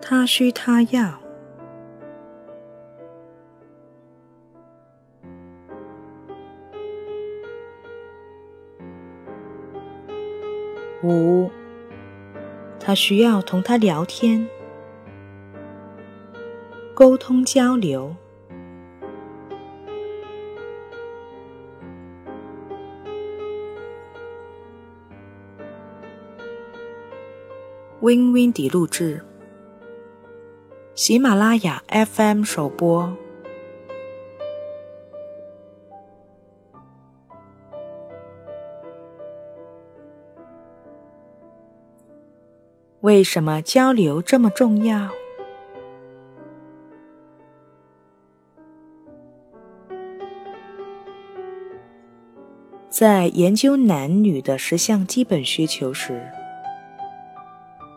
他需他要。五，他需要同他聊天、沟通交流。Win Win 底录制，喜马拉雅 FM 首播。为什么交流这么重要？在研究男女的十项基本需求时。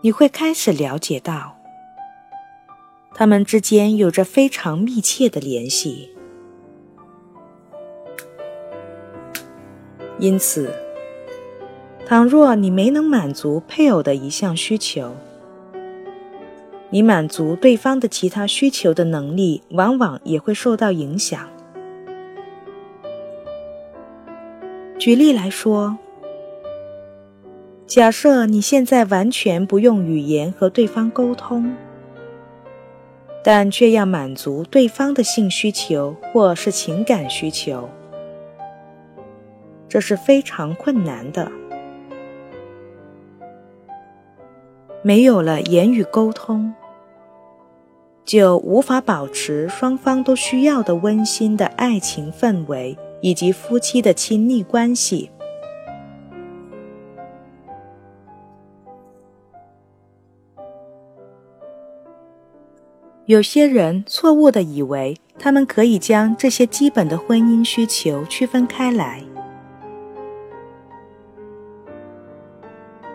你会开始了解到，他们之间有着非常密切的联系。因此，倘若你没能满足配偶的一项需求，你满足对方的其他需求的能力往往也会受到影响。举例来说。假设你现在完全不用语言和对方沟通，但却要满足对方的性需求或是情感需求，这是非常困难的。没有了言语沟通，就无法保持双方都需要的温馨的爱情氛围以及夫妻的亲密关系。有些人错误地以为他们可以将这些基本的婚姻需求区分开来。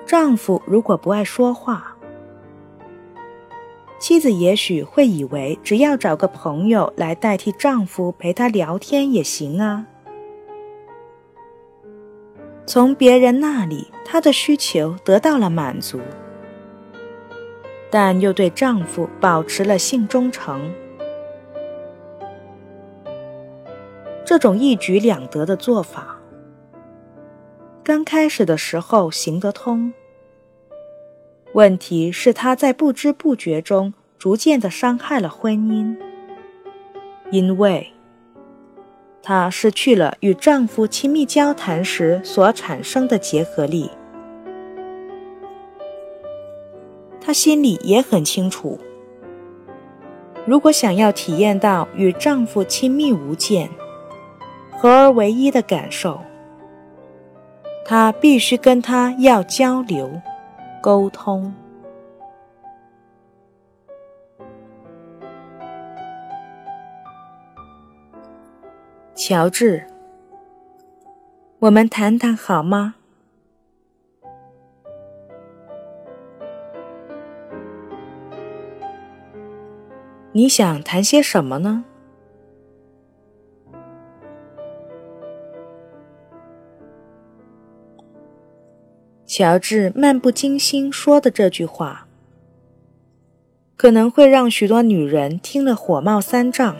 丈夫如果不爱说话，妻子也许会以为只要找个朋友来代替丈夫陪她聊天也行啊。从别人那里，她的需求得到了满足。但又对丈夫保持了性忠诚，这种一举两得的做法，刚开始的时候行得通。问题是她在不知不觉中逐渐的伤害了婚姻，因为她失去了与丈夫亲密交谈时所产生的结合力。她心里也很清楚，如果想要体验到与丈夫亲密无间、合而为一的感受，她必须跟他要交流、沟通。乔治，我们谈谈好吗？你想谈些什么呢？乔治漫不经心说的这句话，可能会让许多女人听了火冒三丈。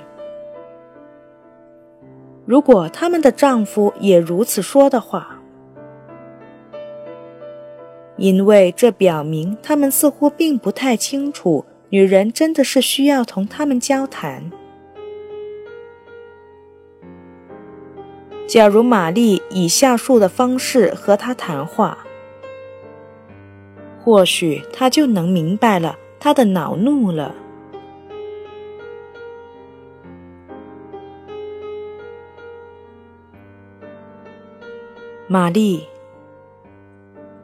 如果他们的丈夫也如此说的话，因为这表明他们似乎并不太清楚。女人真的是需要同他们交谈。假如玛丽以下述的方式和他谈话，或许他就能明白了他的恼怒了。玛丽，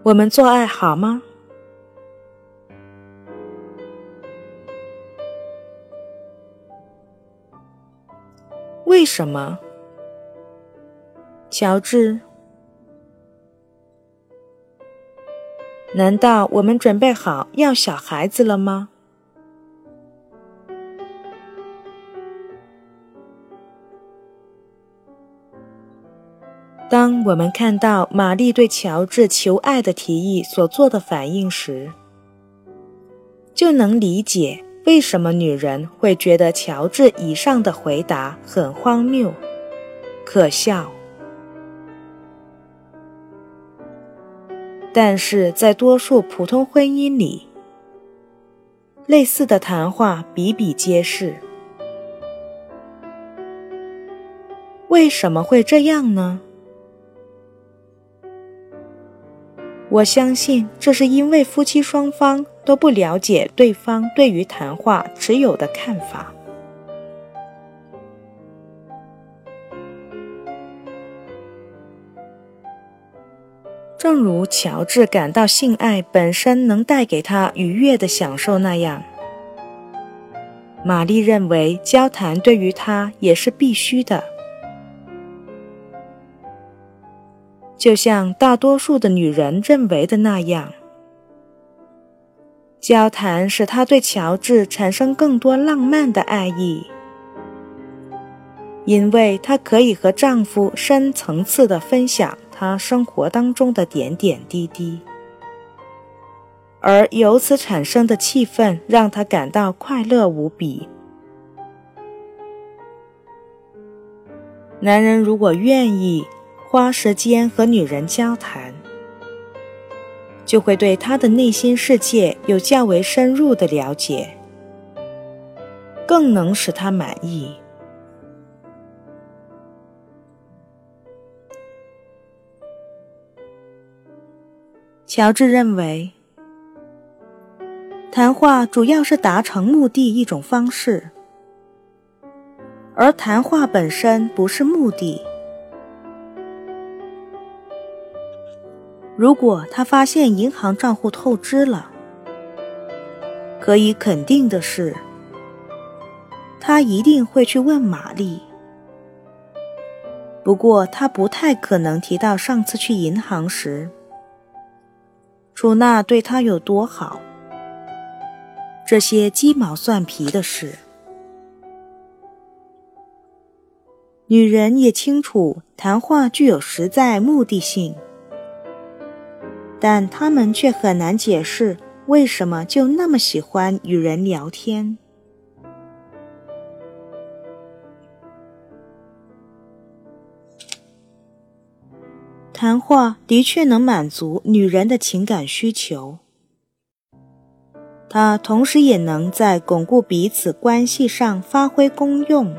我们做爱好吗？为什么，乔治？难道我们准备好要小孩子了吗？当我们看到玛丽对乔治求爱的提议所做的反应时，就能理解为什么女人会觉得乔治以上的回答很荒谬、可笑。但是在多数普通婚姻里，类似的谈话比比皆是。为什么会这样呢？我相信这是因为夫妻双方都不了解对方对于谈话持有的看法。正如乔治感到性爱本身能带给他愉悦的享受那样，玛丽认为交谈对于他也是必须的。就像大多数的女人认为的那样，交谈使她对乔治产生更多浪漫的爱意，因为她可以和丈夫深层次的分享她生活当中的点点滴滴，而由此产生的气氛让她感到快乐无比。男人如果愿意。花时间和女人交谈，就会对她的内心世界有较为深入的了解，更能使她满意。乔治认为，谈话主要是达成目的一种方式，而谈话本身不是目的。如果他发现银行账户透支了，可以肯定的是，他一定会去问玛丽。不过，他不太可能提到上次去银行时，楚娜对他有多好。这些鸡毛蒜皮的事，女人也清楚，谈话具有实在目的性。但他们却很难解释为什么就那么喜欢与人聊天。谈话的确能满足女人的情感需求，它同时也能在巩固彼此关系上发挥功用。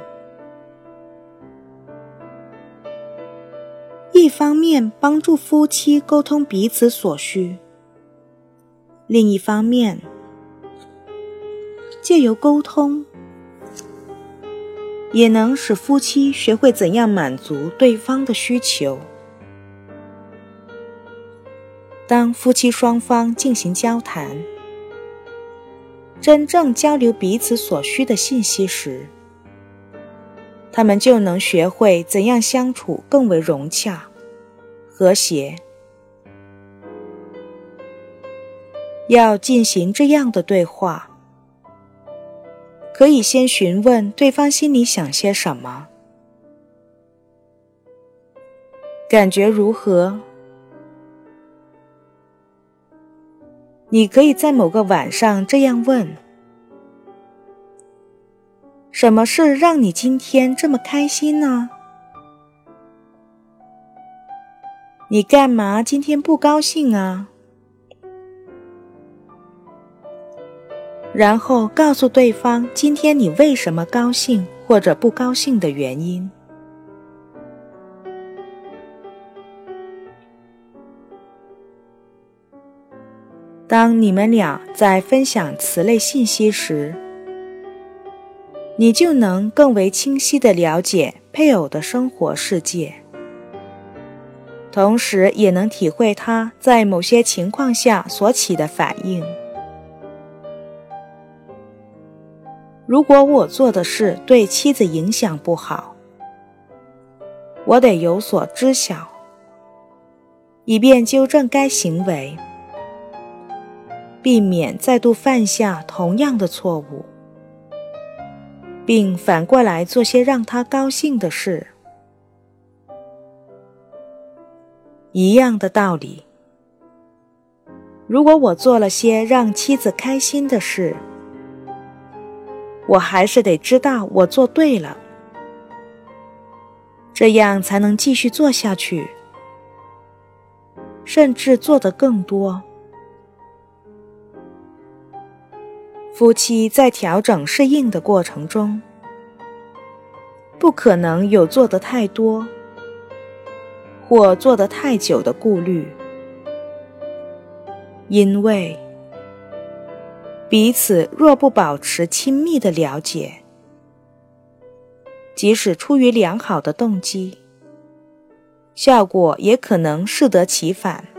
一方面帮助夫妻沟通彼此所需，另一方面借由沟通，也能使夫妻学会怎样满足对方的需求。当夫妻双方进行交谈，真正交流彼此所需的信息时，他们就能学会怎样相处更为融洽、和谐。要进行这样的对话，可以先询问对方心里想些什么，感觉如何。你可以在某个晚上这样问。什么事让你今天这么开心呢？你干嘛今天不高兴啊？然后告诉对方今天你为什么高兴或者不高兴的原因。当你们俩在分享此类信息时，你就能更为清晰地了解配偶的生活世界，同时也能体会他在某些情况下所起的反应。如果我做的事对妻子影响不好，我得有所知晓，以便纠正该行为，避免再度犯下同样的错误。并反过来做些让他高兴的事。一样的道理。如果我做了些让妻子开心的事，我还是得知道我做对了，这样才能继续做下去，甚至做得更多。夫妻在调整适应的过程中，不可能有做得太多或做得太久的顾虑。因为彼此若不保持亲密的了解，即使出于良好的动机，效果也可能适得其反。